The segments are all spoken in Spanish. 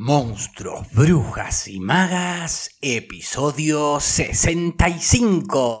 Monstruos, Brujas y Magas, episodio 65.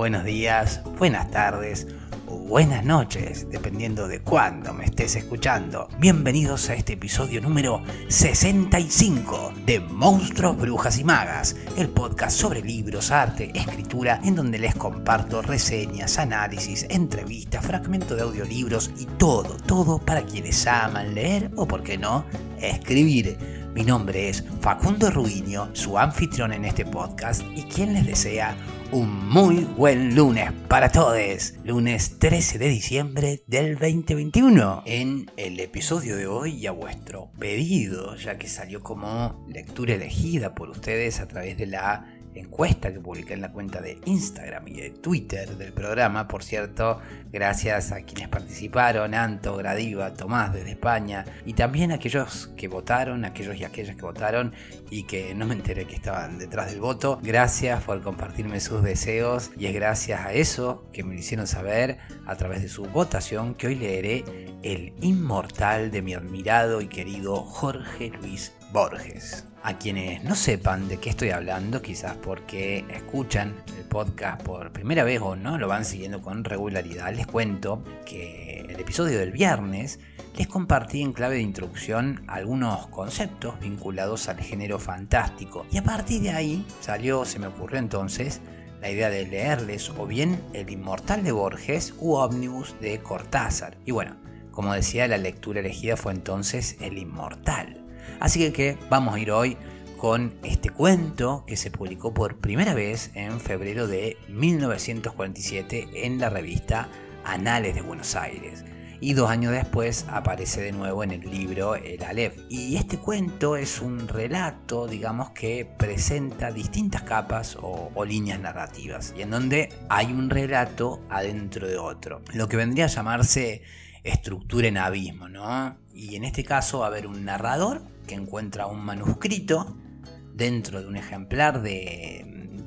Buenos días, buenas tardes o buenas noches, dependiendo de cuándo me estés escuchando. Bienvenidos a este episodio número 65 de Monstruos, Brujas y Magas, el podcast sobre libros, arte, escritura, en donde les comparto reseñas, análisis, entrevistas, fragmentos de audiolibros y todo, todo para quienes aman leer o, por qué no, escribir. Mi nombre es Facundo Ruiño, su anfitrión en este podcast y quien les desea un muy buen lunes para todos. Lunes 13 de diciembre del 2021. En el episodio de hoy y a vuestro pedido, ya que salió como lectura elegida por ustedes a través de la encuesta que publiqué en la cuenta de Instagram y de Twitter del programa. Por cierto, gracias a quienes participaron, Anto, Gradiva, Tomás desde España y también a aquellos que votaron, aquellos y aquellas que votaron y que no me enteré que estaban detrás del voto. Gracias por compartirme sus deseos y es gracias a eso que me lo hicieron saber a través de su votación que hoy leeré El inmortal de mi admirado y querido Jorge Luis Borges. A quienes no sepan de qué estoy hablando, quizás porque escuchan el podcast por primera vez o no lo van siguiendo con regularidad, les cuento que el episodio del viernes les compartí en clave de introducción algunos conceptos vinculados al género fantástico. Y a partir de ahí salió, se me ocurrió entonces, la idea de leerles o bien El Inmortal de Borges u Omnibus de Cortázar. Y bueno, como decía, la lectura elegida fue entonces El Inmortal. Así que, vamos a ir hoy con este cuento que se publicó por primera vez en febrero de 1947 en la revista Anales de Buenos Aires. Y dos años después aparece de nuevo en el libro El Aleph. Y este cuento es un relato, digamos, que presenta distintas capas o, líneas narrativas. Y en donde hay un relato adentro de otro. Lo que vendría a llamarse estructura en abismo, ¿no? Y en este caso va a haber un narrador que encuentra un manuscrito dentro de un ejemplar de,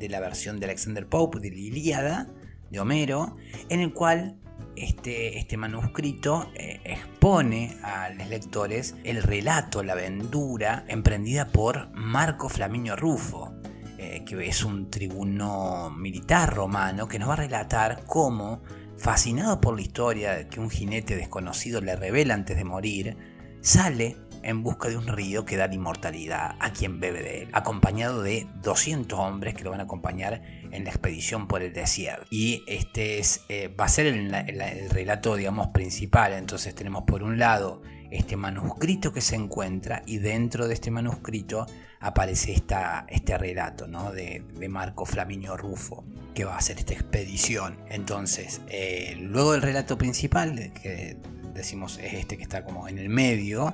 la versión de Alexander Pope de la Ilíada de Homero, en el cual este, este manuscrito eh, expone a los lectores el relato, la aventura emprendida por Marco Flaminio Rufo, eh, que es un tribuno militar romano que nos va a relatar cómo, fascinado por la historia que un jinete desconocido le revela antes de morir, sale en busca de un río que da la inmortalidad a quien bebe de él, acompañado de 200 hombres que lo van a acompañar en la expedición por el desierto. Y este es, eh, va a ser el, el, relato, digamos, principal. Entonces tenemos por un lado este manuscrito que se encuentra y dentro de este manuscrito aparece esta, este relato ¿no? de, Marco Flaminio Rufo que va a hacer esta expedición. Entonces, eh, luego del relato principal, que decimos es este que está como en el medio,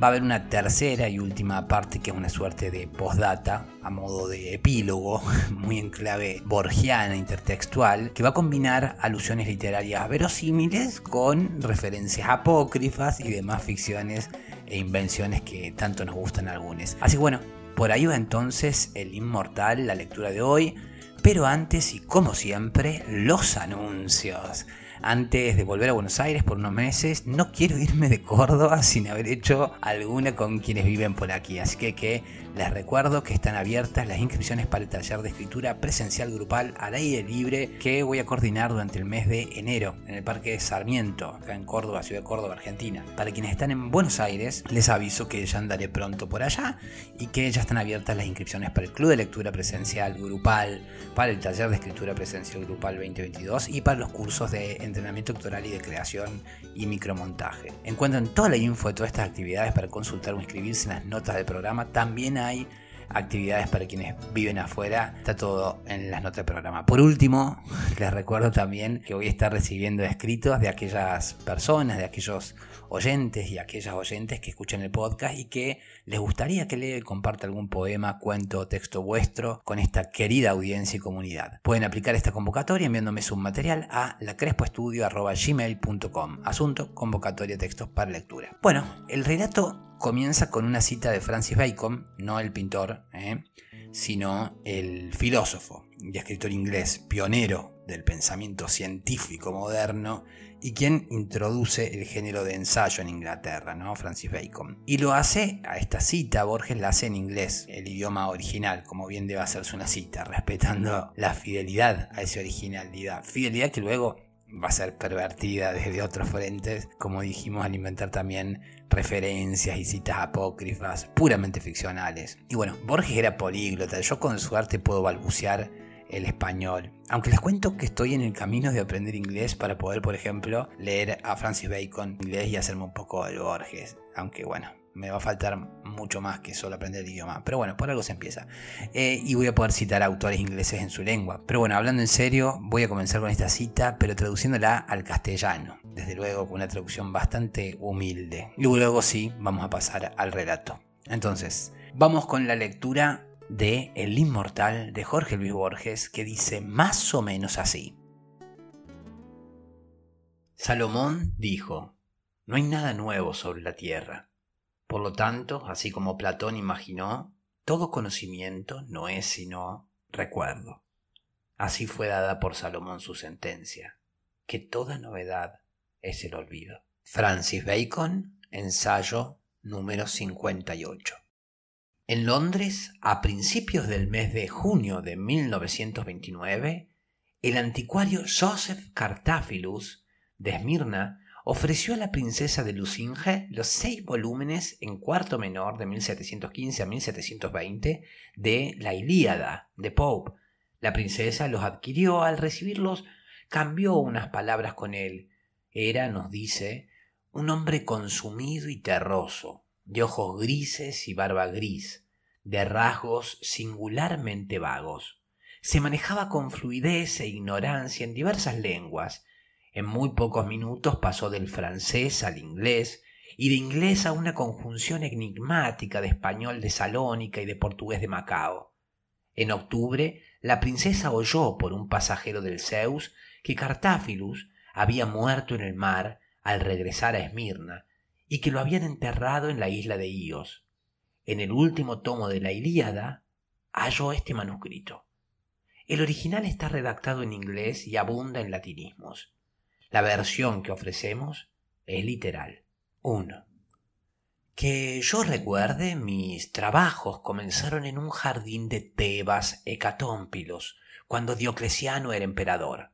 va a haber una tercera y última parte que es una suerte de postdata a modo de epílogo, muy en clave borgiana, intertextual, que va a combinar alusiones literarias verosímiles con referencias apócrifas y demás ficciones e invenciones que tanto nos gustan a algunos. Así que bueno, por ahí va entonces el inmortal, la lectura de hoy, pero antes y como siempre, los anuncios antes de volver a Buenos Aires por unos meses. No quiero irme de Córdoba sin haber hecho alguna con quienes viven por aquí. Así que, les recuerdo que están abiertas las inscripciones para el taller de escritura presencial grupal al aire libre que voy a coordinar durante el mes de enero en el Parque Sarmiento, acá en Córdoba, Ciudad de Córdoba, Argentina. Para quienes están en Buenos Aires, les aviso que ya andaré pronto por allá y que ya están abiertas las inscripciones para el Club de Lectura Presencial Grupal, para el taller de escritura presencial grupal 2022 y para los cursos de entrenamiento doctoral y de creación y micromontaje. Encuentran toda la info de todas estas actividades para consultar o inscribirse en las notas del programa. También hay actividades para quienes viven afuera, está todo en las notas del programa. Por último, les recuerdo también que voy a estar recibiendo escritos de aquellas personas, de aquellos oyentes y aquellas oyentes que escuchan el podcast y que les gustaría que lea y comparta algún poema, cuento texto vuestro con esta querida audiencia y comunidad. Pueden aplicar esta convocatoria enviándome su material a lacrespoestudio.gmail.com Asunto, convocatoria textos para lectura. Bueno, el relato comienza con una cita de Francis Bacon, no el pintor, ¿eh? sino el filósofo y escritor inglés, pionero del pensamiento científico moderno y quien introduce el género de ensayo en Inglaterra, ¿no? Francis Bacon. Y lo hace, a esta cita, Borges la hace en inglés, el idioma original, como bien debe hacerse una cita, respetando la fidelidad a esa originalidad. Fidelidad que luego va a ser pervertida desde otros frentes, como dijimos al inventar también referencias y citas apócrifas puramente ficcionales. Y bueno, Borges era políglota, yo con suerte puedo balbucear el español. Aunque les cuento que estoy en el camino de aprender inglés para poder, por ejemplo, leer a Francis Bacon en inglés y hacerme un poco de Borges. Aunque bueno, me va a faltar mucho más que solo aprender el idioma. Pero bueno, por algo se empieza. Eh, y voy a poder citar autores ingleses en su lengua. Pero bueno, hablando en serio, voy a comenzar con esta cita, pero traduciéndola al castellano. Desde luego con una traducción bastante humilde. Y luego sí, vamos a pasar al relato. Entonces, vamos con la lectura de El Inmortal de Jorge Luis Borges que dice más o menos así. Salomón dijo, no hay nada nuevo sobre la tierra. Por lo tanto, así como Platón imaginó, todo conocimiento no es sino recuerdo. Así fue dada por Salomón su sentencia, que toda novedad es el olvido. Francis Bacon, ensayo número 58. En Londres, a principios del mes de junio de 1929, el anticuario Joseph Cartaphilus de Esmirna ofreció a la princesa de Lucinge los seis volúmenes en cuarto menor de 1715 a 1720 de La Ilíada de Pope. La princesa los adquirió, al recibirlos cambió unas palabras con él. Era, nos dice, un hombre consumido y terroso, de ojos grises y barba gris, de rasgos singularmente vagos. Se manejaba con fluidez e ignorancia en diversas lenguas. En muy pocos minutos pasó del francés al inglés y de inglés a una conjunción enigmática de español de Salónica y de portugués de Macao. En octubre, la princesa oyó por un pasajero del Zeus que Cartáfilus había muerto en el mar al regresar a Esmirna y que lo habían enterrado en la isla de Ios. En el último tomo de la Ilíada halló este manuscrito. El original está redactado en inglés y abunda en latinismos. La versión que ofrecemos es literal. 1. Que yo recuerde, mis trabajos comenzaron en un jardín de Tebas hecatómpilos, cuando Diocleciano era emperador.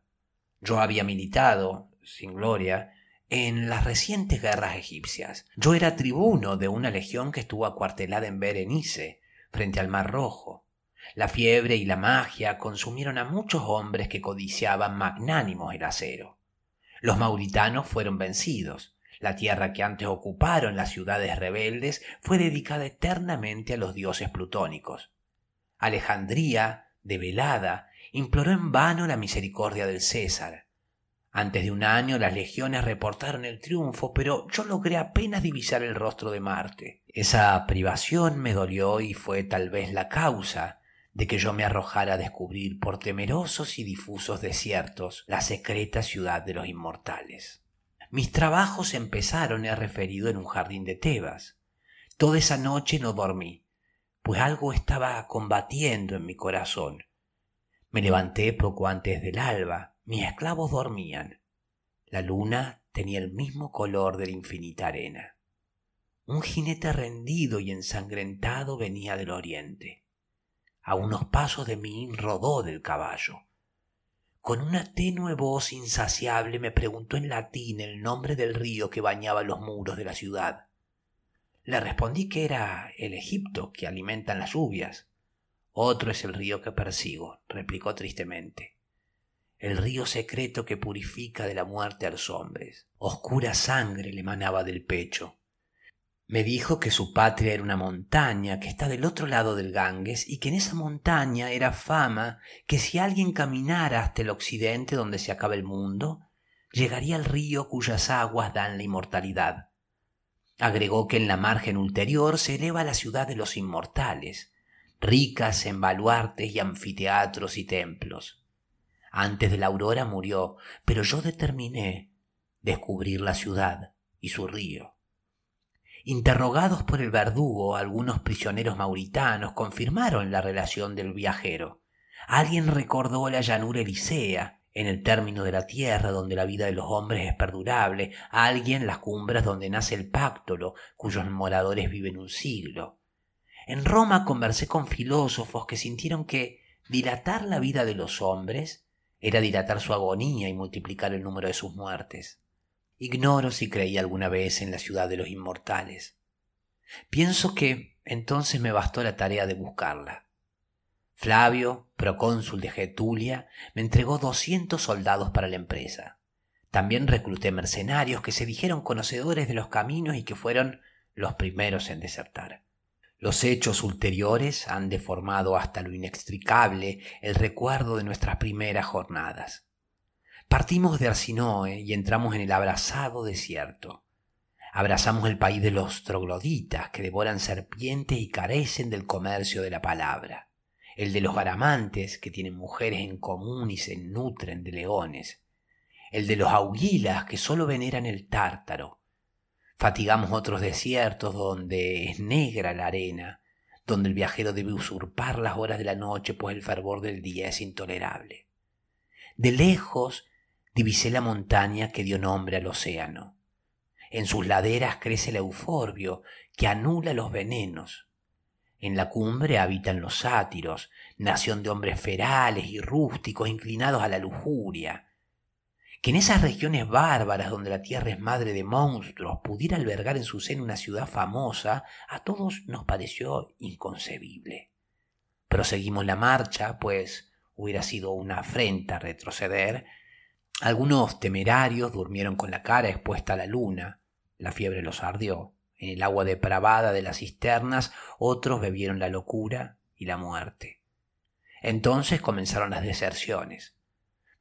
Yo había militado, sin gloria, en las recientes guerras egipcias. Yo era tribuno de una legión que estuvo acuartelada en Berenice, frente al Mar Rojo. La fiebre y la magia consumieron a muchos hombres que codiciaban magnánimos el acero. Los mauritanos fueron vencidos. La tierra que antes ocuparon las ciudades rebeldes fue dedicada eternamente a los dioses plutónicos. Alejandría, develada, imploró en vano la misericordia del César. Antes de un año las legiones reportaron el triunfo, pero yo logré apenas divisar el rostro de Marte. Esa privación me dolió y fue tal vez la causa de que yo me arrojara a descubrir por temerosos y difusos desiertos la secreta ciudad de los inmortales. Mis trabajos empezaron, he referido, en un jardín de Tebas. Toda esa noche no dormí, pues algo estaba combatiendo en mi corazón. Me levanté poco antes del alba, mis esclavos dormían. La luna tenía el mismo color de la infinita arena. Un jinete rendido y ensangrentado venía del oriente. A unos pasos de mí rodó del caballo. Con una tenue voz insaciable me preguntó en latín el nombre del río que bañaba los muros de la ciudad. Le respondí que era el Egipto que alimentan las lluvias. Otro es el río que persigo, replicó tristemente el río secreto que purifica de la muerte a los hombres. Oscura sangre le manaba del pecho. Me dijo que su patria era una montaña que está del otro lado del Ganges y que en esa montaña era fama que si alguien caminara hasta el occidente donde se acaba el mundo, llegaría al río cuyas aguas dan la inmortalidad. Agregó que en la margen ulterior se eleva la ciudad de los inmortales, ricas en baluartes y anfiteatros y templos. Antes de la aurora murió, pero yo determiné descubrir la ciudad y su río. Interrogados por el verdugo, algunos prisioneros mauritanos confirmaron la relación del viajero. Alguien recordó la llanura elisea, en el término de la tierra donde la vida de los hombres es perdurable, alguien las cumbres donde nace el páctolo, cuyos moradores viven un siglo. En Roma conversé con filósofos que sintieron que dilatar la vida de los hombres era dilatar su agonía y multiplicar el número de sus muertes. Ignoro si creí alguna vez en la ciudad de los inmortales. Pienso que entonces me bastó la tarea de buscarla. Flavio, procónsul de Getulia, me entregó doscientos soldados para la empresa. También recluté mercenarios que se dijeron conocedores de los caminos y que fueron los primeros en desertar. Los hechos ulteriores han deformado hasta lo inextricable el recuerdo de nuestras primeras jornadas. Partimos de Arsinoe y entramos en el abrazado desierto. Abrazamos el país de los trogloditas que devoran serpientes y carecen del comercio de la palabra. El de los garamantes que tienen mujeres en común y se nutren de leones. El de los auguilas que solo veneran el tártaro. Fatigamos otros desiertos donde es negra la arena, donde el viajero debe usurpar las horas de la noche pues el fervor del día es intolerable. De lejos divisé la montaña que dio nombre al océano. En sus laderas crece el euforbio que anula los venenos. En la cumbre habitan los sátiros, nación de hombres ferales y rústicos inclinados a la lujuria. Que en esas regiones bárbaras donde la tierra es madre de monstruos pudiera albergar en su seno una ciudad famosa, a todos nos pareció inconcebible. Proseguimos la marcha, pues hubiera sido una afrenta retroceder, algunos temerarios durmieron con la cara expuesta a la luna, la fiebre los ardió, en el agua depravada de las cisternas otros bebieron la locura y la muerte. Entonces comenzaron las deserciones,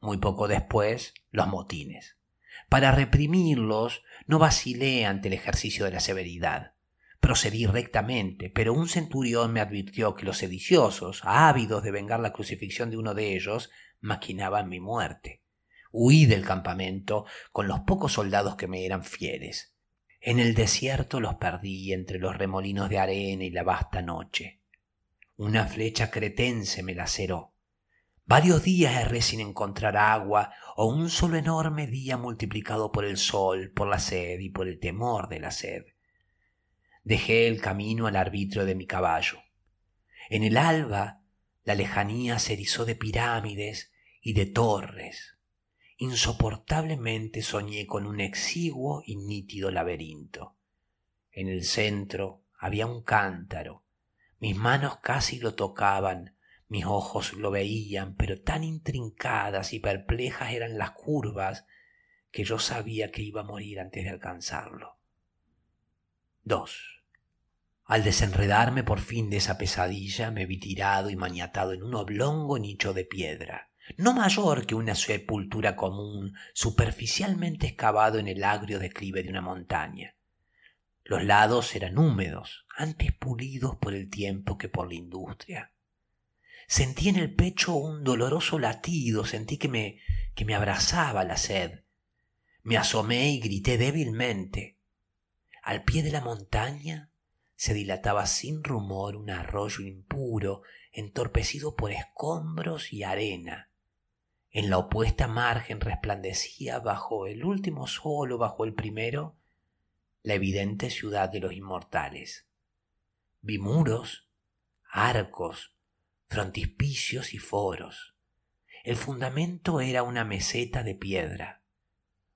muy poco después los motines. Para reprimirlos no vacilé ante el ejercicio de la severidad. Procedí rectamente, pero un centurión me advirtió que los sediciosos, ávidos de vengar la crucifixión de uno de ellos, maquinaban mi muerte. Huí del campamento con los pocos soldados que me eran fieles. En el desierto los perdí entre los remolinos de arena y la vasta noche. Una flecha cretense me laceró. Varios días erré sin encontrar agua, o un solo enorme día multiplicado por el sol, por la sed y por el temor de la sed. Dejé el camino al arbitrio de mi caballo. En el alba la lejanía se erizó de pirámides y de torres insoportablemente soñé con un exiguo y nítido laberinto. En el centro había un cántaro. Mis manos casi lo tocaban, mis ojos lo veían, pero tan intrincadas y perplejas eran las curvas que yo sabía que iba a morir antes de alcanzarlo. 2. Al desenredarme por fin de esa pesadilla, me vi tirado y maniatado en un oblongo nicho de piedra no mayor que una sepultura común, superficialmente excavado en el agrio declive de una montaña. Los lados eran húmedos, antes pulidos por el tiempo que por la industria. Sentí en el pecho un doloroso latido, sentí que me, que me abrazaba la sed. Me asomé y grité débilmente. Al pie de la montaña se dilataba sin rumor un arroyo impuro, entorpecido por escombros y arena. En la opuesta margen resplandecía bajo el último sol o bajo el primero la evidente ciudad de los inmortales. Vi muros, arcos, frontispicios y foros. El fundamento era una meseta de piedra.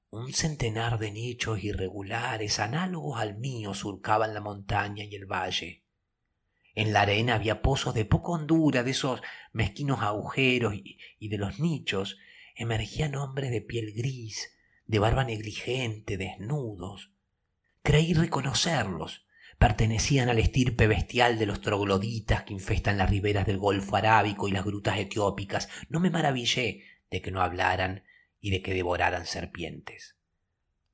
Un centenar de nichos irregulares, análogos al mío, surcaban la montaña y el valle. En la arena había pozos de poca hondura, de esos mezquinos agujeros y, y de los nichos emergían hombres de piel gris, de barba negligente, desnudos. Creí reconocerlos, pertenecían al estirpe bestial de los trogloditas que infestan las riberas del Golfo Arábico y las grutas etiópicas, no me maravillé de que no hablaran y de que devoraran serpientes.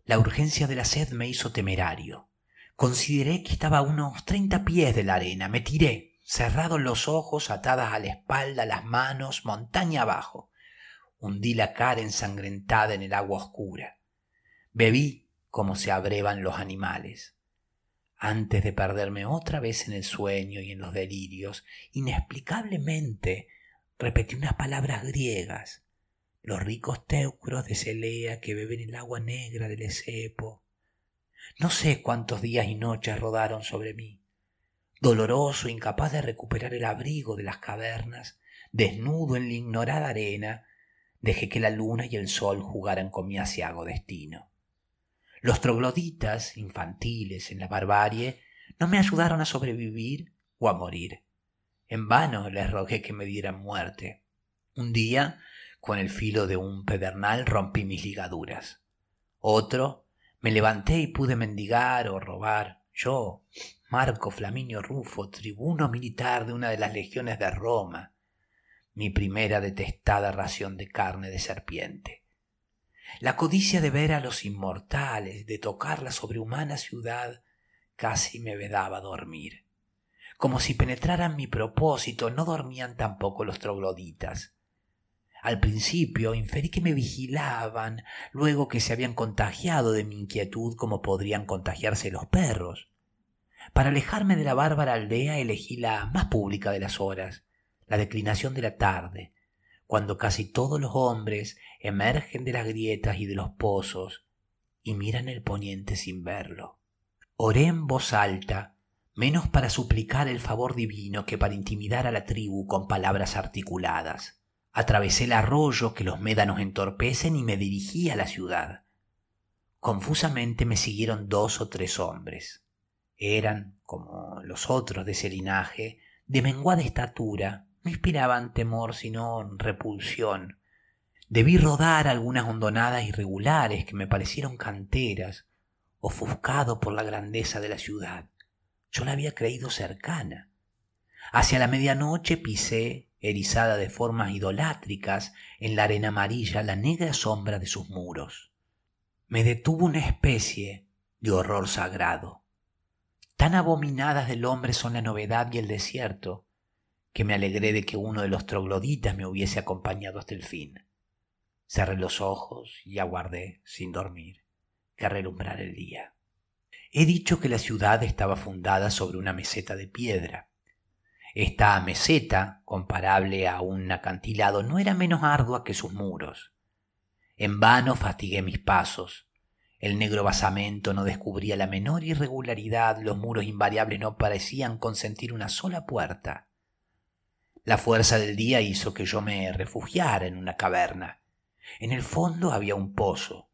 La urgencia de la sed me hizo temerario. Consideré que estaba a unos treinta pies de la arena. Me tiré, cerrados los ojos, atadas a la espalda, las manos, montaña abajo. Hundí la cara ensangrentada en el agua oscura. Bebí como se abrevan los animales. Antes de perderme otra vez en el sueño y en los delirios, inexplicablemente repetí unas palabras griegas, los ricos teucros de Celea que beben el agua negra del Esepo. No sé cuántos días y noches rodaron sobre mí. Doloroso, incapaz de recuperar el abrigo de las cavernas, desnudo en la ignorada arena, dejé que la luna y el sol jugaran con mi asiago destino. Los trogloditas, infantiles en la barbarie, no me ayudaron a sobrevivir o a morir. En vano les rogué que me dieran muerte. Un día, con el filo de un pedernal, rompí mis ligaduras. Otro, me levanté y pude mendigar o robar. Yo, Marco Flaminio Rufo, tribuno militar de una de las legiones de Roma, mi primera detestada ración de carne de serpiente. La codicia de ver a los inmortales, de tocar la sobrehumana ciudad, casi me vedaba dormir. Como si penetraran mi propósito, no dormían tampoco los trogloditas. Al principio inferí que me vigilaban, luego que se habían contagiado de mi inquietud como podrían contagiarse los perros. Para alejarme de la bárbara aldea elegí la más pública de las horas, la declinación de la tarde, cuando casi todos los hombres emergen de las grietas y de los pozos y miran el poniente sin verlo. Oré en voz alta, menos para suplicar el favor divino que para intimidar a la tribu con palabras articuladas. Atravesé el arroyo que los médanos entorpecen y me dirigí a la ciudad. Confusamente me siguieron dos o tres hombres. Eran, como los otros de ese linaje, de menguada estatura, no inspiraban temor sino repulsión. Debí rodar algunas hondonadas irregulares que me parecieron canteras, ofuscado por la grandeza de la ciudad. Yo la había creído cercana. Hacia la medianoche pisé, erizada de formas idolátricas, en la arena amarilla la negra sombra de sus muros. Me detuvo una especie de horror sagrado. Tan abominadas del hombre son la novedad y el desierto, que me alegré de que uno de los trogloditas me hubiese acompañado hasta el fin. Cerré los ojos y aguardé, sin dormir, que relumbrar el día. He dicho que la ciudad estaba fundada sobre una meseta de piedra. Esta meseta, comparable a un acantilado, no era menos ardua que sus muros. En vano fatigué mis pasos. El negro basamento no descubría la menor irregularidad, los muros invariables no parecían consentir una sola puerta. La fuerza del día hizo que yo me refugiara en una caverna. En el fondo había un pozo.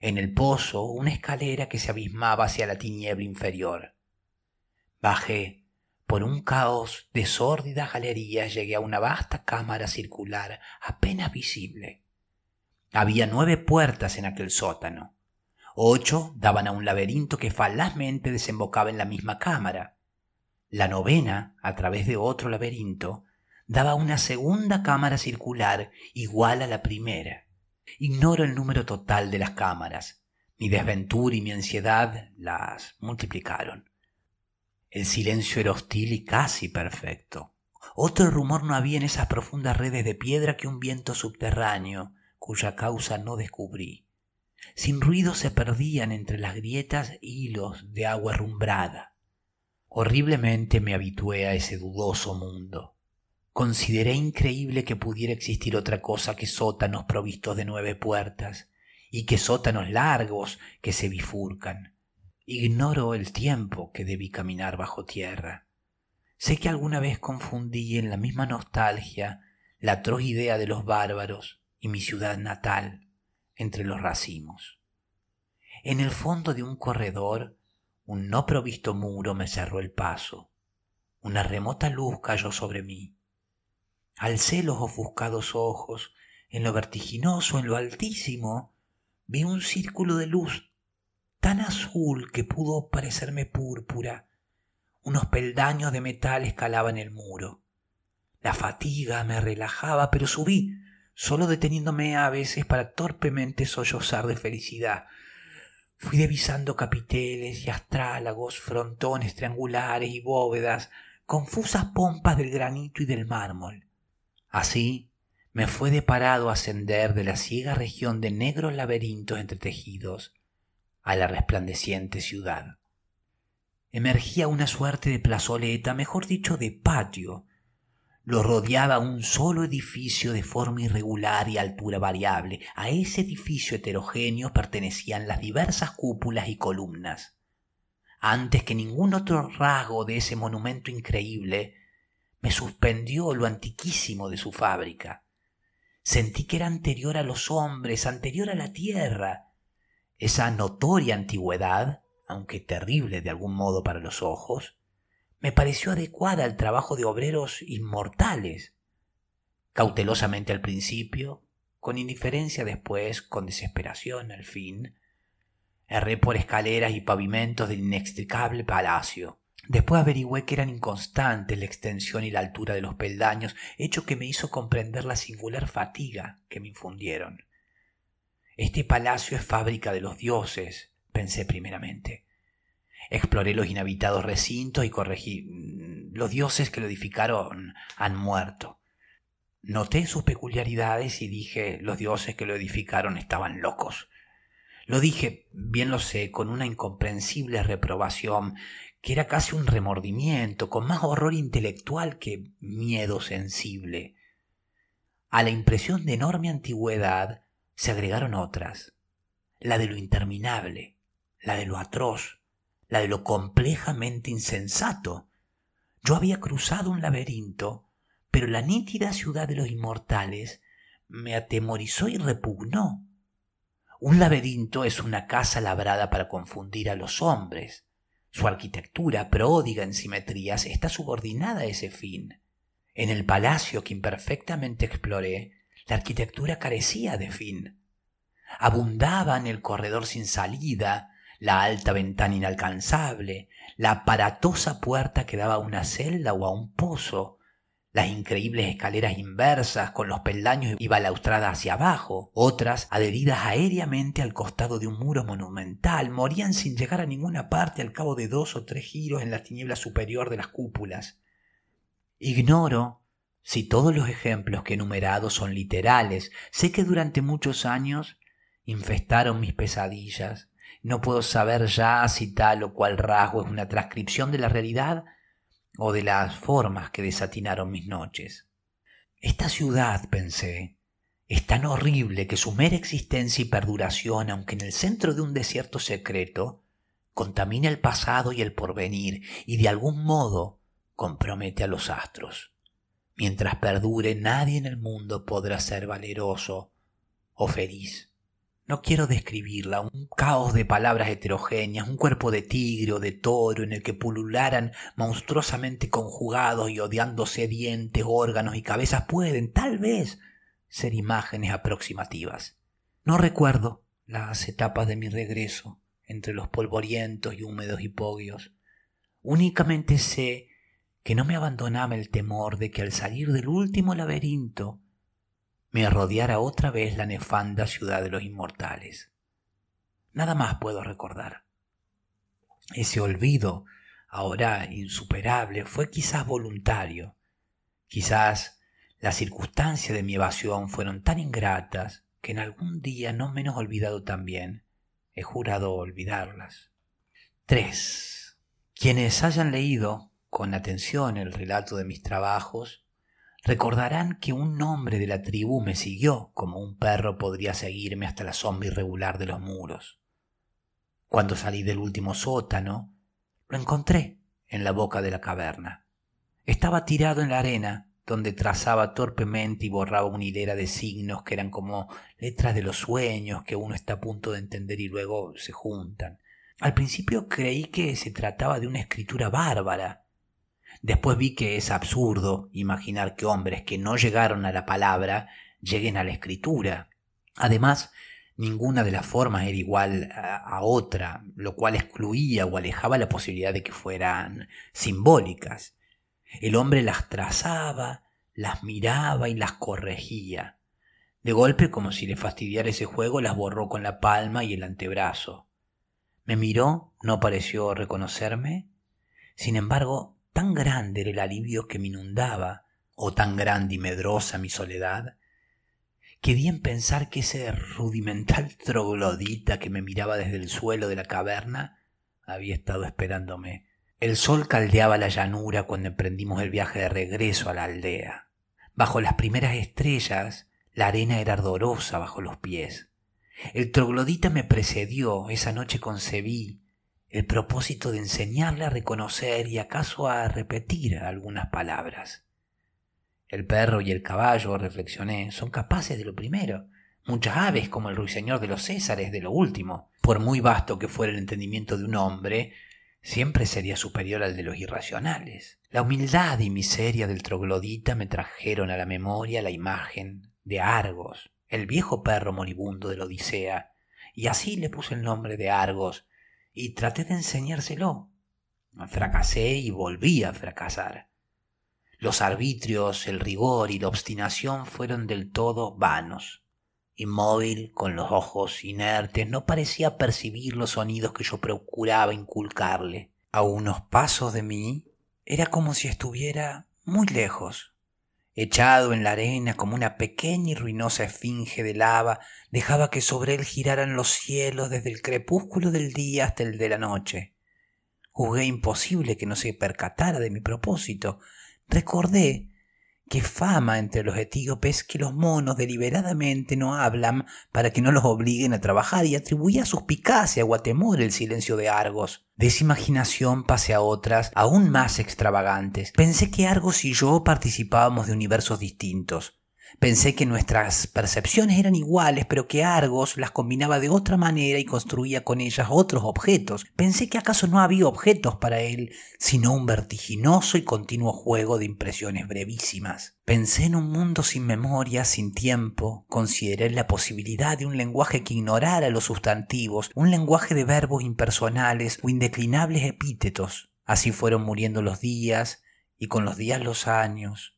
En el pozo una escalera que se abismaba hacia la tiniebla inferior. Bajé. Por un caos de sórdidas galerías llegué a una vasta cámara circular apenas visible. Había nueve puertas en aquel sótano. Ocho daban a un laberinto que falazmente desembocaba en la misma cámara. La novena, a través de otro laberinto, daba una segunda cámara circular igual a la primera. Ignoro el número total de las cámaras. Mi desventura y mi ansiedad las multiplicaron. El silencio era hostil y casi perfecto. Otro rumor no había en esas profundas redes de piedra que un viento subterráneo, cuya causa no descubrí. Sin ruido se perdían entre las grietas hilos de agua rumbrada. Horriblemente me habitué a ese dudoso mundo. Consideré increíble que pudiera existir otra cosa que sótanos provistos de nueve puertas, y que sótanos largos que se bifurcan. Ignoro el tiempo que debí caminar bajo tierra. Sé que alguna vez confundí en la misma nostalgia la atroz idea de los bárbaros y mi ciudad natal entre los racimos. En el fondo de un corredor, un no provisto muro me cerró el paso. Una remota luz cayó sobre mí Alcé los ofuscados ojos, en lo vertiginoso, en lo altísimo, vi un círculo de luz tan azul que pudo parecerme púrpura, Unos peldaños de metal escalaban el muro. La fatiga me relajaba, pero subí, solo deteniéndome a veces para torpemente sollozar de felicidad. Fui divisando capiteles y astrálagos, frontones triangulares y bóvedas, confusas pompas del granito y del mármol. Así me fue deparado ascender de la ciega región de negros laberintos entretejidos a la resplandeciente ciudad. Emergía una suerte de plazoleta, mejor dicho de patio, lo rodeaba un solo edificio de forma irregular y altura variable. A ese edificio heterogéneo pertenecían las diversas cúpulas y columnas. Antes que ningún otro rasgo de ese monumento increíble, me suspendió lo antiquísimo de su fábrica. Sentí que era anterior a los hombres, anterior a la tierra. Esa notoria antigüedad, aunque terrible de algún modo para los ojos, me pareció adecuada al trabajo de obreros inmortales. Cautelosamente al principio, con indiferencia después, con desesperación al fin, erré por escaleras y pavimentos del inextricable palacio. Después averigüé que eran inconstantes la extensión y la altura de los peldaños, hecho que me hizo comprender la singular fatiga que me infundieron. Este palacio es fábrica de los dioses, pensé primeramente. Exploré los inhabitados recintos y corregí. Mm, los dioses que lo edificaron han muerto. Noté sus peculiaridades y dije, los dioses que lo edificaron estaban locos. Lo dije, bien lo sé, con una incomprensible reprobación, que era casi un remordimiento, con más horror intelectual que miedo sensible. A la impresión de enorme antigüedad se agregaron otras, la de lo interminable, la de lo atroz, la de lo complejamente insensato. Yo había cruzado un laberinto, pero la nítida ciudad de los inmortales me atemorizó y repugnó. Un laberinto es una casa labrada para confundir a los hombres. Su arquitectura, pródiga en simetrías, está subordinada a ese fin. En el palacio que imperfectamente exploré, la arquitectura carecía de fin. Abundaba en el corredor sin salida, la alta ventana inalcanzable, la aparatosa puerta que daba a una celda o a un pozo, las increíbles escaleras inversas con los peldaños y balaustradas hacia abajo, otras adheridas aéreamente al costado de un muro monumental, morían sin llegar a ninguna parte al cabo de dos o tres giros en la tiniebla superior de las cúpulas. Ignoro si todos los ejemplos que he enumerado son literales, sé que durante muchos años infestaron mis pesadillas, no puedo saber ya si tal o cual rasgo es una transcripción de la realidad o de las formas que desatinaron mis noches. Esta ciudad, pensé, es tan horrible que su mera existencia y perduración, aunque en el centro de un desierto secreto, contamina el pasado y el porvenir y de algún modo compromete a los astros. Mientras perdure, nadie en el mundo podrá ser valeroso o feliz. No quiero describirla, un caos de palabras heterogéneas, un cuerpo de tigre o de toro en el que pulularan monstruosamente conjugados y odiándose dientes, órganos y cabezas pueden, tal vez, ser imágenes aproximativas. No recuerdo las etapas de mi regreso entre los polvorientos y húmedos hipogios. Únicamente sé que no me abandonaba el temor de que al salir del último laberinto me rodeara otra vez la nefanda ciudad de los inmortales. Nada más puedo recordar. Ese olvido, ahora insuperable, fue quizás voluntario. Quizás las circunstancias de mi evasión fueron tan ingratas que en algún día no menos olvidado también, he jurado olvidarlas. 3. Quienes hayan leído con atención el relato de mis trabajos Recordarán que un hombre de la tribu me siguió como un perro podría seguirme hasta la sombra irregular de los muros. Cuando salí del último sótano, lo encontré en la boca de la caverna. Estaba tirado en la arena, donde trazaba torpemente y borraba una hilera de signos que eran como letras de los sueños que uno está a punto de entender y luego se juntan. Al principio creí que se trataba de una escritura bárbara, Después vi que es absurdo imaginar que hombres que no llegaron a la palabra lleguen a la escritura. Además, Ninguna de las formas era igual a, otra, lo cual excluía o alejaba la posibilidad de que fueran simbólicas. El hombre las trazaba, las miraba y las corregía. De golpe, como si le fastidiara ese juego, las borró con la palma y el antebrazo. Me miró, no pareció reconocerme. Sin embargo, tan grande era el alivio que me inundaba, o tan grande y medrosa mi soledad, que di en pensar que ese rudimental troglodita que me miraba desde el suelo de la caverna había estado esperándome. El sol caldeaba la llanura cuando emprendimos el viaje de regreso a la aldea. Bajo las primeras estrellas, la arena era ardorosa bajo los pies. El troglodita me precedió, esa noche concebí el propósito de enseñarle a reconocer y acaso a repetir algunas palabras. El perro y el caballo, reflexioné, son capaces de lo primero. Muchas aves, como el ruiseñor de los Césares, de lo último. Por muy vasto que fuera el entendimiento de un hombre, siempre sería superior al de los irracionales. La humildad y miseria del troglodita me trajeron a la memoria la imagen de Argos, el viejo perro moribundo de la Odisea, y así le puse el nombre de Argos, y traté de enseñárselo. Fracasé y volví a fracasar. Los arbitrios, el rigor y la obstinación fueron del todo vanos. Inmóvil, con los ojos inertes, no parecía percibir los sonidos que yo procuraba inculcarle. A unos pasos de mí era como si estuviera muy lejos. Echado en la arena como una pequeña y ruinosa esfinge de lava, dejaba que sobre él giraran los cielos desde el crepúsculo del día hasta el de la noche. Jugué imposible que no se percatara de mi propósito, Recordé que fama entre los etíopes que los monos deliberadamente no hablan para que no los obliguen a trabajar y atribuía suspicacia o a temor el silencio de Argos. De esa imaginación pasé a otras aún más extravagantes. Pensé que Argos y yo participábamos de universos distintos. Pensé que nuestras percepciones eran iguales, pero que Argos las combinaba de otra manera y construía con ellas otros objetos. Pensé que acaso no había objetos para él, sino un vertiginoso y continuo juego de impresiones brevísimas. Pensé en un mundo sin memoria, sin tiempo, consideré la posibilidad de un lenguaje que ignorara los sustantivos, un lenguaje de verbos impersonales o indeclinables epítetos. Así fueron muriendo los días, y con los días los años,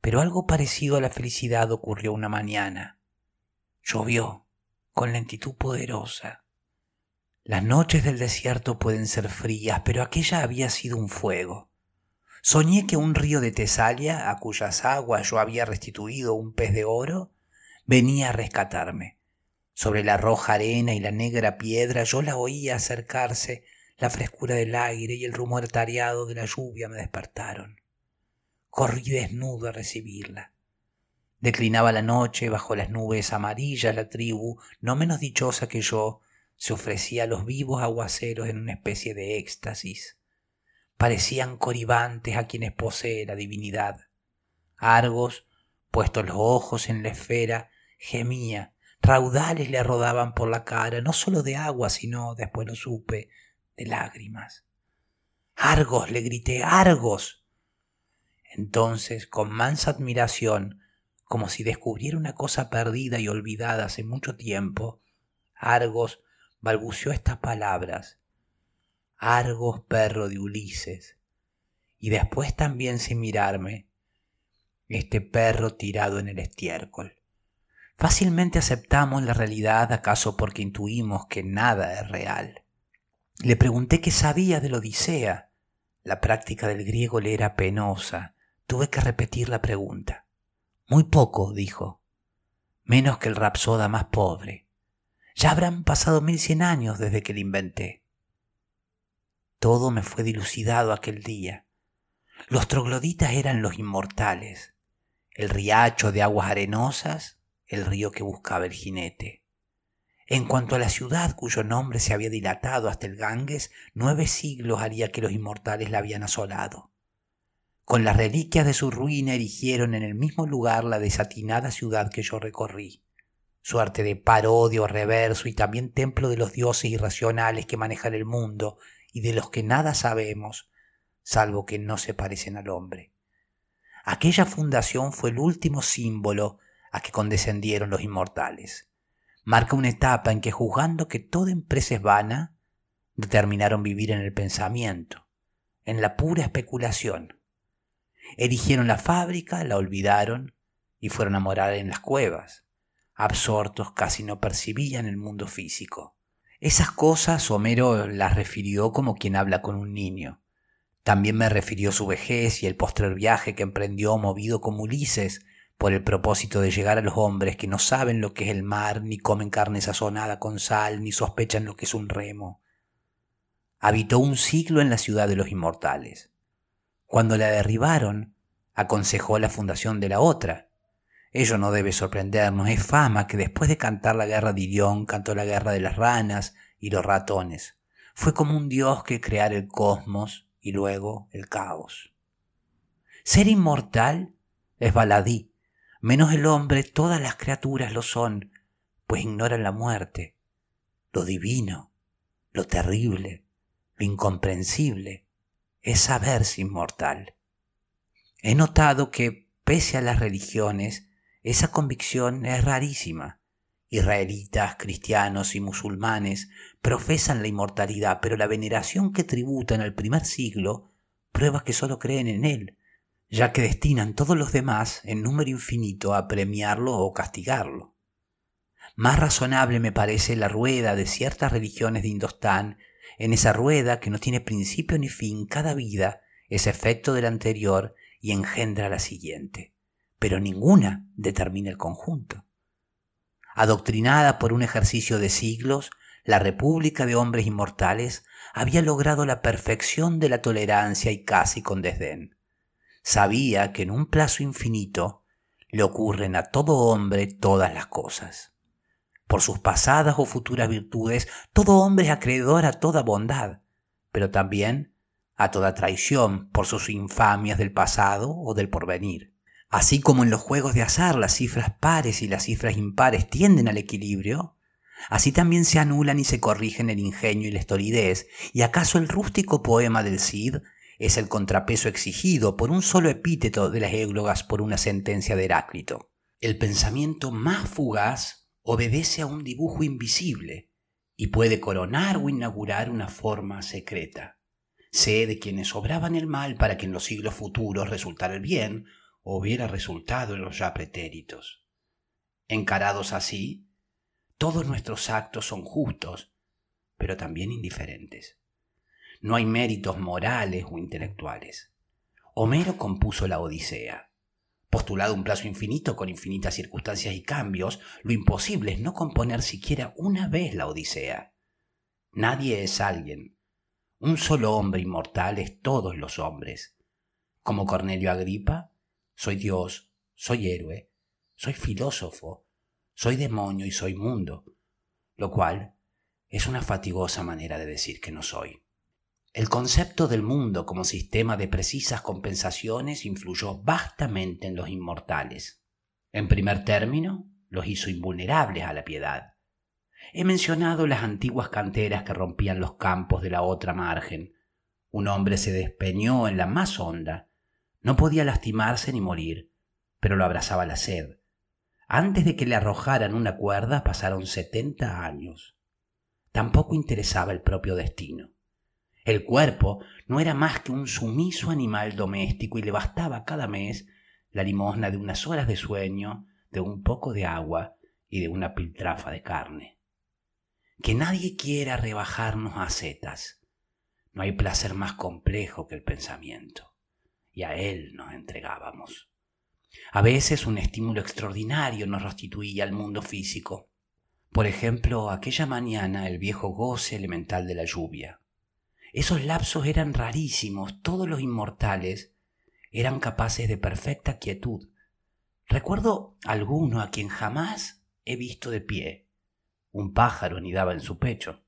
pero algo parecido a la felicidad ocurrió una mañana. Llovió con lentitud poderosa. Las noches del desierto pueden ser frías, pero aquella había sido un fuego. Soñé que un río de Tesalia, a cuyas aguas yo había restituido un pez de oro, venía a rescatarme. Sobre la roja arena y la negra piedra yo la oía acercarse, la frescura del aire y el rumor tareado de la lluvia me despertaron. Corrí desnudo a recibirla. Declinaba la noche, bajo las nubes amarillas la tribu, no menos dichosa que yo, se ofrecía a los vivos aguaceros en una especie de éxtasis. Parecían coribantes a quienes posee la divinidad. Argos, puestos los ojos en la esfera, gemía, raudales le rodaban por la cara, no sólo de agua, sino, después lo supe, de lágrimas. Argos, le grité, Argos. Entonces, con mansa admiración, como si descubriera una cosa perdida y olvidada hace mucho tiempo, Argos balbuceó estas palabras. Argos, perro de Ulises. Y después también sin mirarme, este perro tirado en el estiércol. Fácilmente aceptamos la realidad acaso porque intuimos que nada es real. Le pregunté qué sabía de la Odisea. La práctica del griego le era penosa Tuve que repetir la pregunta. Muy poco, dijo. Menos que el rapsoda más pobre. Ya habrán pasado mil cien años desde que lo inventé. Todo me fue dilucidado aquel día. Los trogloditas eran los inmortales, el riacho de aguas arenosas, el río que buscaba el jinete. En cuanto a la ciudad cuyo nombre se había dilatado hasta el Ganges, nueve siglos haría que los inmortales la habían asolado. Con las reliquias de su ruina erigieron en el mismo lugar la desatinada ciudad que yo recorrí. Suerte de parodio, reverso y también templo de los dioses irracionales que manejan el mundo y de los que nada sabemos, salvo que no se parecen al hombre. Aquella fundación fue el último símbolo a que condescendieron los inmortales. marca una etapa en que juzgando que toda empresa es vana, determinaron vivir en el pensamiento, en la pura especulación. Erigieron la fábrica, la olvidaron y fueron a morar en las cuevas. Absortos casi no percibían el mundo físico. Esas cosas Homero las refirió como quien habla con un niño. También me refirió su vejez y el postrer viaje que emprendió movido como Ulises por el propósito de llegar a los hombres que no saben lo que es el mar, ni comen carne sazonada con sal, ni sospechan lo que es un remo. Habitó un siglo en la ciudad de los inmortales. Cuando la derribaron, aconsejó la fundación de la otra. Ello no debe sorprendernos, es fama que después de cantar la guerra de Irión cantó la guerra de las ranas y los ratones. Fue como un dios que creara el cosmos y luego el caos. Ser inmortal es baladí, menos el hombre, todas las criaturas lo son, pues ignoran la muerte, lo divino, lo terrible, lo incomprensible, es saberse inmortal. He notado que, pese a las religiones, esa convicción es rarísima. Israelitas, cristianos y musulmanes profesan la inmortalidad, pero la veneración que tributan al primer siglo prueba que solo creen en él, ya que destinan todos los demás en número infinito a premiarlo o castigarlo. Más razonable me parece la rueda de ciertas religiones de Indostán, en esa rueda que no tiene principio ni fin, cada vida es efecto de la anterior y engendra la siguiente, pero ninguna determina el conjunto. Adoctrinada por un ejercicio de siglos, la República de Hombres Inmortales había logrado la perfección de la tolerancia y casi con desdén. Sabía que en un plazo infinito le ocurren a todo hombre todas las cosas. Por sus pasadas o futuras virtudes, todo hombre es acreedor a toda bondad, pero también a toda traición por sus infamias del pasado o del porvenir. Así como en los juegos de azar las cifras pares y las cifras impares tienden al equilibrio, así también se anulan y se corrigen el ingenio y la estolidez, y acaso el rústico poema del Cid es el contrapeso exigido por un solo epíteto de las églogas por una sentencia de Heráclito. El pensamiento más fugaz obedece a un dibujo invisible y puede coronar o inaugurar una forma secreta. Sé de quienes obraban el mal para que en los siglos futuros resultara el bien, hubiera resultado en los ya pretéritos. Encarados así, todos nuestros actos son justos, pero también indiferentes. No hay méritos morales o intelectuales. Homero compuso la Odisea. Postulado un plazo infinito con infinitas circunstancias y cambios, lo imposible es no componer siquiera una vez la Odisea. Nadie es alguien. Un solo hombre inmortal es todos los hombres. Como Cornelio Agripa, soy Dios, soy héroe, soy filósofo, soy demonio y soy mundo, lo cual es una fatigosa manera de decir que no soy. El concepto del mundo como sistema de precisas compensaciones influyó vastamente en los inmortales. En primer término, los hizo invulnerables a la piedad. He mencionado las antiguas canteras que rompían los campos de la otra margen. Un hombre se despeñó en la más honda no podía lastimarse ni morir, pero lo abrazaba la sed. Antes de que le arrojaran una cuerda pasaron setenta años. Tampoco interesaba el propio destino. El cuerpo no era más que un sumiso animal doméstico y le bastaba cada mes la limosna de unas horas de sueño, de un poco de agua y de una piltrafa de carne. Que nadie quiera rebajarnos a setas. No hay placer más complejo que el pensamiento y a Él nos entregábamos. A veces un estímulo extraordinario nos restituía al mundo físico. Por ejemplo, aquella mañana el viejo goce elemental de la lluvia. Esos lapsos eran rarísimos, todos los inmortales eran capaces de perfecta quietud. Recuerdo alguno a quien jamás he visto de pie. Un pájaro anidaba en su pecho.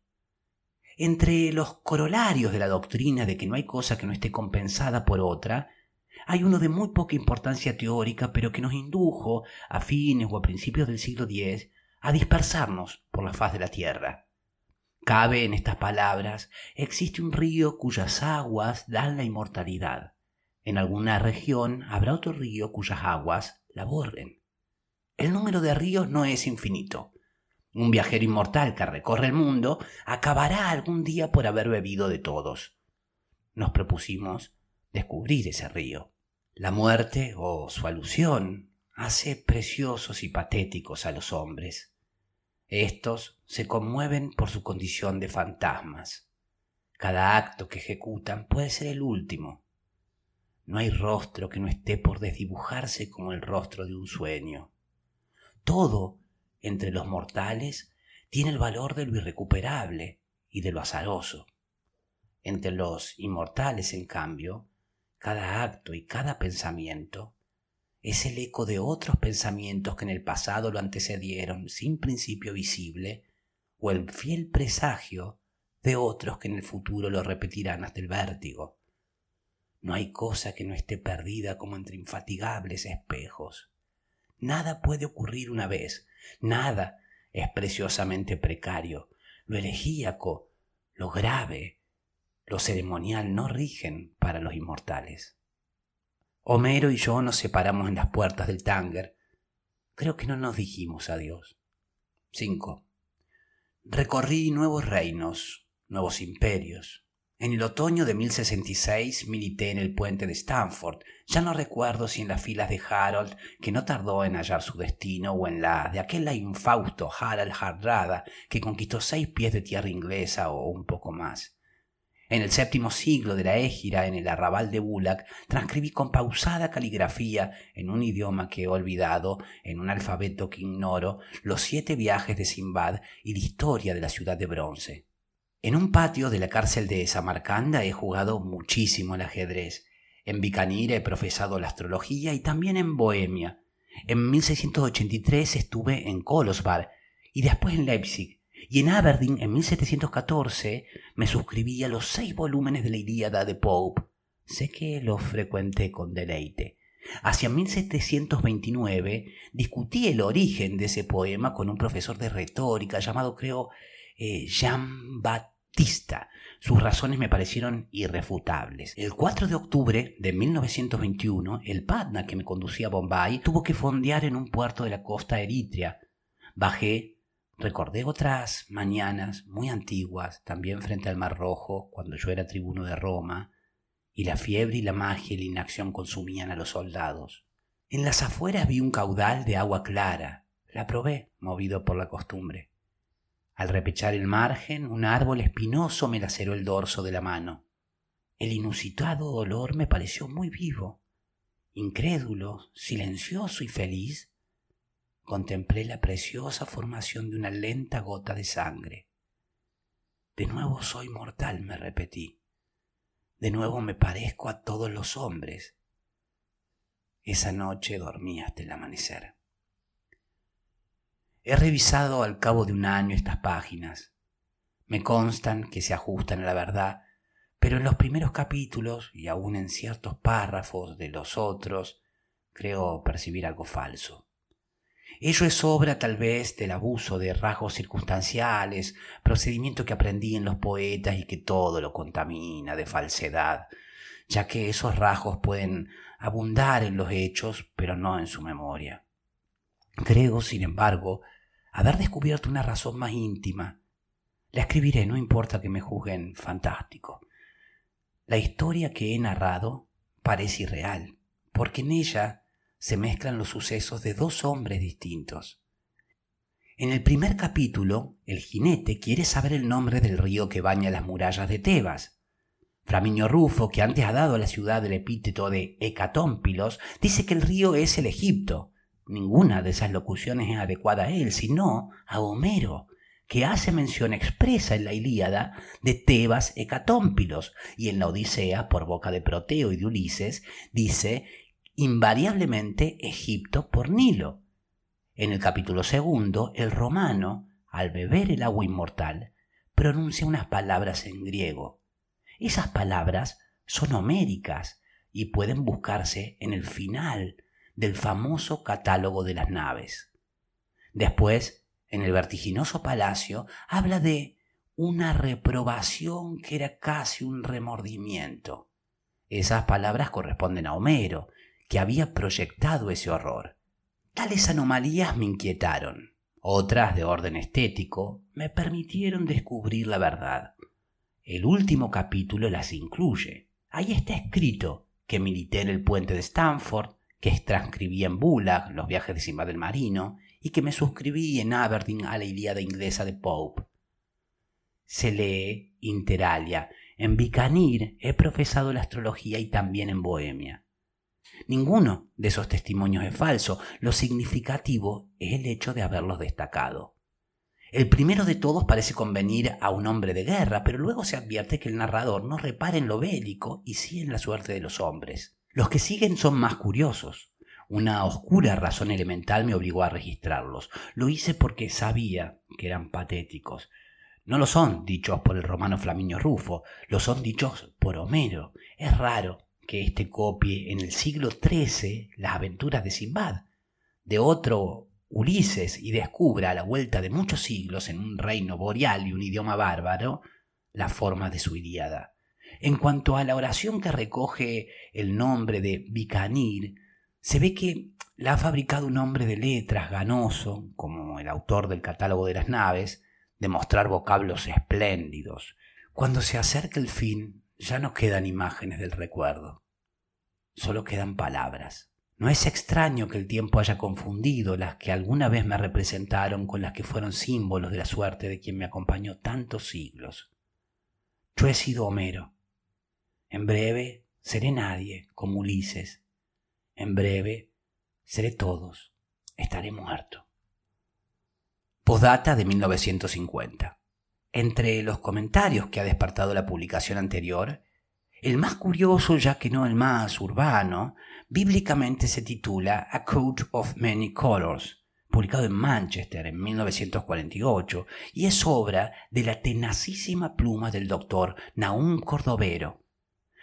Entre los corolarios de la doctrina de que no hay cosa que no esté compensada por otra, hay uno de muy poca importancia teórica, pero que nos indujo, a fines o a principios del siglo X, a dispersarnos por la faz de la Tierra. Cabe en estas palabras, existe un río cuyas aguas dan la inmortalidad. En alguna región habrá otro río cuyas aguas la borren. El número de ríos no es infinito, Un viajero inmortal que recorre el mundo acabará algún día por haber bebido de todos. Nos propusimos descubrir ese río. La muerte o su alusión hace preciosos y patéticos a los hombres. Estos se conmueven por su condición de fantasmas. Cada acto que ejecutan puede ser el último. No hay rostro que no esté por desdibujarse como el rostro de un sueño. Todo entre los mortales tiene el valor de lo irrecuperable y de lo azaroso. Entre los inmortales, en cambio, cada acto y cada pensamiento es el eco de otros pensamientos que en el pasado lo antecedieron sin principio visible, o el fiel presagio de otros que en el futuro lo repetirán hasta el vértigo. No hay cosa que no esté perdida como entre infatigables espejos. Nada puede ocurrir una vez, nada es preciosamente precario. Lo elegíaco, lo grave, lo ceremonial no rigen para los inmortales. Homero y yo nos separamos en las puertas del Tánger. Creo que no nos dijimos adiós. 5. Recorrí nuevos reinos, nuevos imperios. En el otoño de 1066 milité en el puente de Stanford. Ya no recuerdo si en las filas de Harold, que no tardó en hallar su destino, o en la de aquel infausto Harald Hardrada, que conquistó seis pies de tierra inglesa o un poco más. En el séptimo siglo de la Égira, en el arrabal de Bulak, transcribí con pausada caligrafía, en un idioma que he olvidado, en un alfabeto que ignoro, los siete viajes de Simbad y la historia de la ciudad de bronce. En un patio de la cárcel de Samarcanda he jugado muchísimo el ajedrez. En Bicanir he profesado la astrología y también en Bohemia. En 1683 estuve en Kolosvar y después en Leipzig y en Aberdeen, en 1714, me suscribí los seis volúmenes de la Ilíada de Pope. Sé que los frecuenté con deleite. Hacia 1729 discutí el origen de ese poema con un profesor de retórica llamado, creo, eh, Jean Baptista. Sus razones me parecieron irrefutables. El 4 de octubre de 1921, el Patna que me conducía a Bombay tuvo que fondear en un puerto de la costa eritrea. Bajé Recordé otras mañanas muy antiguas, también frente al Mar Rojo, cuando yo era tribuno de Roma, y la fiebre y la magia y la inacción consumían a los soldados. En las afueras vi un caudal de agua clara. La probé, movido por la costumbre. Al repechar el margen, un árbol espinoso me laceró el dorso de la mano. El inusitado dolor me pareció muy vivo. Incrédulo, silencioso y feliz, contemplé la preciosa formación de una lenta gota de sangre. De nuevo soy mortal, me repetí. De nuevo me parezco a todos los hombres. Esa noche dormí hasta el amanecer. He revisado al cabo de un año estas páginas. Me constan que se ajustan a la verdad, pero en los primeros capítulos y aún en ciertos párrafos de los otros creo percibir algo falso. Ello es obra tal vez del abuso de rasgos circunstanciales, procedimiento que aprendí en los poetas y que todo lo contamina de falsedad, ya que esos rasgos pueden abundar en los hechos, pero no en su memoria. Creo, sin embargo, haber descubierto una razón más íntima. La escribiré, no importa que me juzguen fantástico. La historia que he narrado parece irreal, porque en ella se mezclan los sucesos de dos hombres distintos. En el primer capítulo, el jinete quiere saber el nombre del río que baña las murallas de Tebas. Flaminio Rufo, que antes ha dado a la ciudad el epíteto de Hecatómpilos, dice que el río es el Egipto. Ninguna de esas locuciones es adecuada a él, sino a Homero, que hace mención expresa en la Ilíada de Tebas Hecatómpilos, y en la Odisea, por boca de Proteo y de Ulises, dice invariablemente Egipto por Nilo. En el capítulo segundo, el romano, al beber el agua inmortal, pronuncia unas palabras en griego. Esas palabras son homéricas y pueden buscarse en el final del famoso catálogo de las naves. Después, en el vertiginoso palacio, habla de una reprobación que era casi un remordimiento. Esas palabras corresponden a Homero, que había proyectado ese horror. Tales anomalías me inquietaron. Otras, de orden estético, me permitieron descubrir la verdad. El último capítulo las incluye. Ahí está escrito que milité en el puente de Stanford, que transcribí en Bulag los viajes de Simba del Marino y que me suscribí en Aberdeen a la Ilíada inglesa de Pope. Se lee Interalia. En Bicanir he profesado la astrología y también en Bohemia. Ninguno de esos testimonios es falso. Lo significativo es el hecho de haberlos destacado. El primero de todos parece convenir a un hombre de guerra, pero luego se advierte que el narrador no repara en lo bélico y sí en la suerte de los hombres. Los que siguen son más curiosos. Una oscura razón elemental me obligó a registrarlos. Lo hice porque sabía que eran patéticos. No lo son dichos por el romano Flaminio Rufo, lo son dichos por Homero. Es raro que éste copie en el siglo XIII las aventuras de Simbad, de otro Ulises y descubra a la vuelta de muchos siglos en un reino boreal y un idioma bárbaro la forma de su Ilíada. En cuanto a la oración que recoge el nombre de Bicanir, se ve que la ha fabricado un hombre de letras ganoso, como el autor del catálogo de las naves, de mostrar vocablos espléndidos. Cuando se acerca el fin, ya no quedan imágenes del recuerdo, solo quedan palabras. No es extraño que el tiempo haya confundido las que alguna vez me representaron con las que fueron símbolos de la suerte de quien me acompañó tantos siglos. Yo he sido Homero. En breve seré nadie, como Ulises. En breve seré todos. Estaré muerto. Postdata de 1950. Entre los comentarios que ha despertado la publicación anterior, el más curioso, ya que no el más urbano, bíblicamente se titula A Coat of Many Colors, publicado en Manchester en 1948, y es obra de la tenacísima pluma del doctor Naum Cordovero.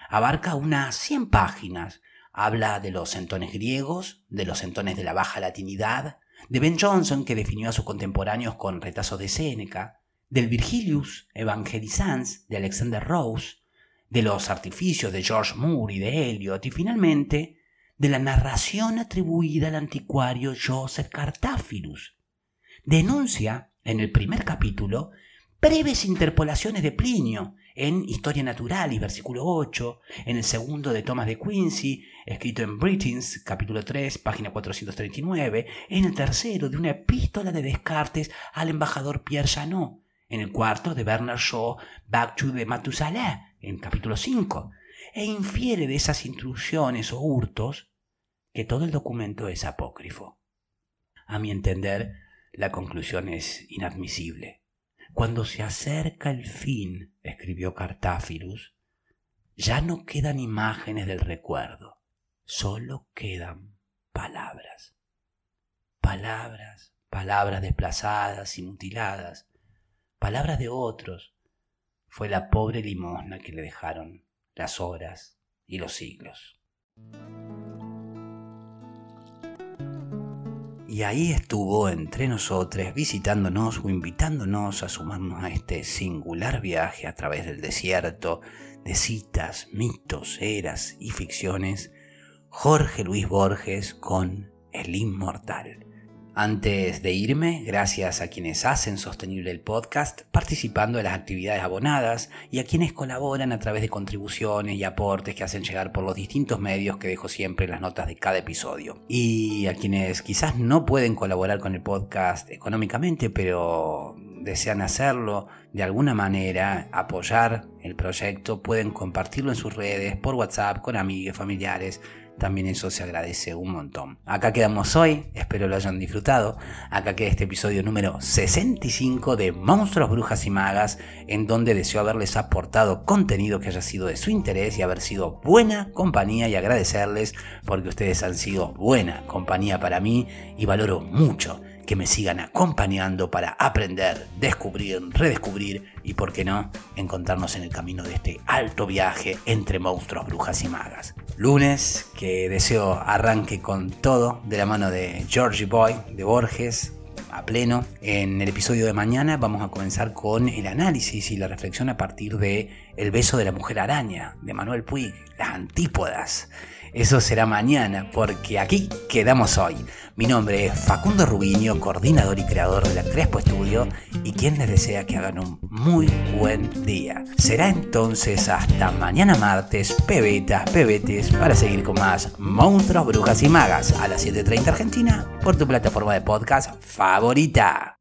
Abarca unas 100 páginas, habla de los centones griegos, de los centones de la baja latinidad, de Ben Jonson que definió a sus contemporáneos con retazos de Séneca, del Virgilius Evangelizans de Alexander Rose, de los artificios de George Moore y de Eliot, y finalmente de la narración atribuida al anticuario Joseph Cartaphilus. Denuncia, en el primer capítulo, breves interpolaciones de Plinio en Historia Natural y versículo 8, en el segundo de Thomas de Quincy, escrito en Britons, capítulo 3, página 439, en el tercero de una epístola de Descartes al embajador Pierre Chanot, en el cuarto de Bernard Shaw, Back to the en capítulo 5, e infiere de esas intrusiones o hurtos que todo el documento es apócrifo. A mi entender, la conclusión es inadmisible. Cuando se acerca el fin, escribió Cartáfilus, ya no quedan imágenes del recuerdo, solo quedan palabras. Palabras, palabras desplazadas y mutiladas, palabras de otros, fue la pobre limosna que le dejaron las horas y los siglos. Y ahí estuvo entre nosotros, visitándonos o invitándonos a sumarnos a este singular viaje a través del desierto de citas, mitos, eras y ficciones, Jorge Luis Borges con El Inmortal. Antes de irme, gracias a quienes hacen sostenible el podcast participando de las actividades abonadas y a quienes colaboran a través de contribuciones y aportes que hacen llegar por los distintos medios que dejo siempre en las notas de cada episodio. Y a quienes quizás no pueden colaborar con el podcast económicamente, pero desean hacerlo de alguna manera, apoyar el proyecto, pueden compartirlo en sus redes, por WhatsApp, con amigos, familiares también eso se agradece un montón. Acá quedamos hoy, espero lo hayan disfrutado. Acá queda este episodio número 65 de Monstruos, Brujas y Magas, en donde deseo haberles aportado contenido que haya sido de su interés y haber sido buena compañía y agradecerles porque ustedes han sido buena compañía para mí y valoro mucho que me sigan acompañando para aprender, descubrir, redescubrir y, por qué no, encontrarnos en el camino de este alto viaje entre monstruos, brujas y magas. Lunes, que deseo arranque con todo de la mano de Georgie Boy, de Borges, a pleno. En el episodio de mañana vamos a comenzar con el análisis y la reflexión a partir de El beso de la mujer araña, de Manuel Puig, las antípodas. Eso será mañana, porque aquí quedamos hoy. Mi nombre es Facundo Rubiño, coordinador y creador de la Crespo Estudio, y quien les desea que hagan un muy buen día. Será entonces hasta mañana martes, pebetas, pebetes, para seguir con más Monstruos, Brujas y Magas a las 7.30 Argentina por tu plataforma de podcast favorita.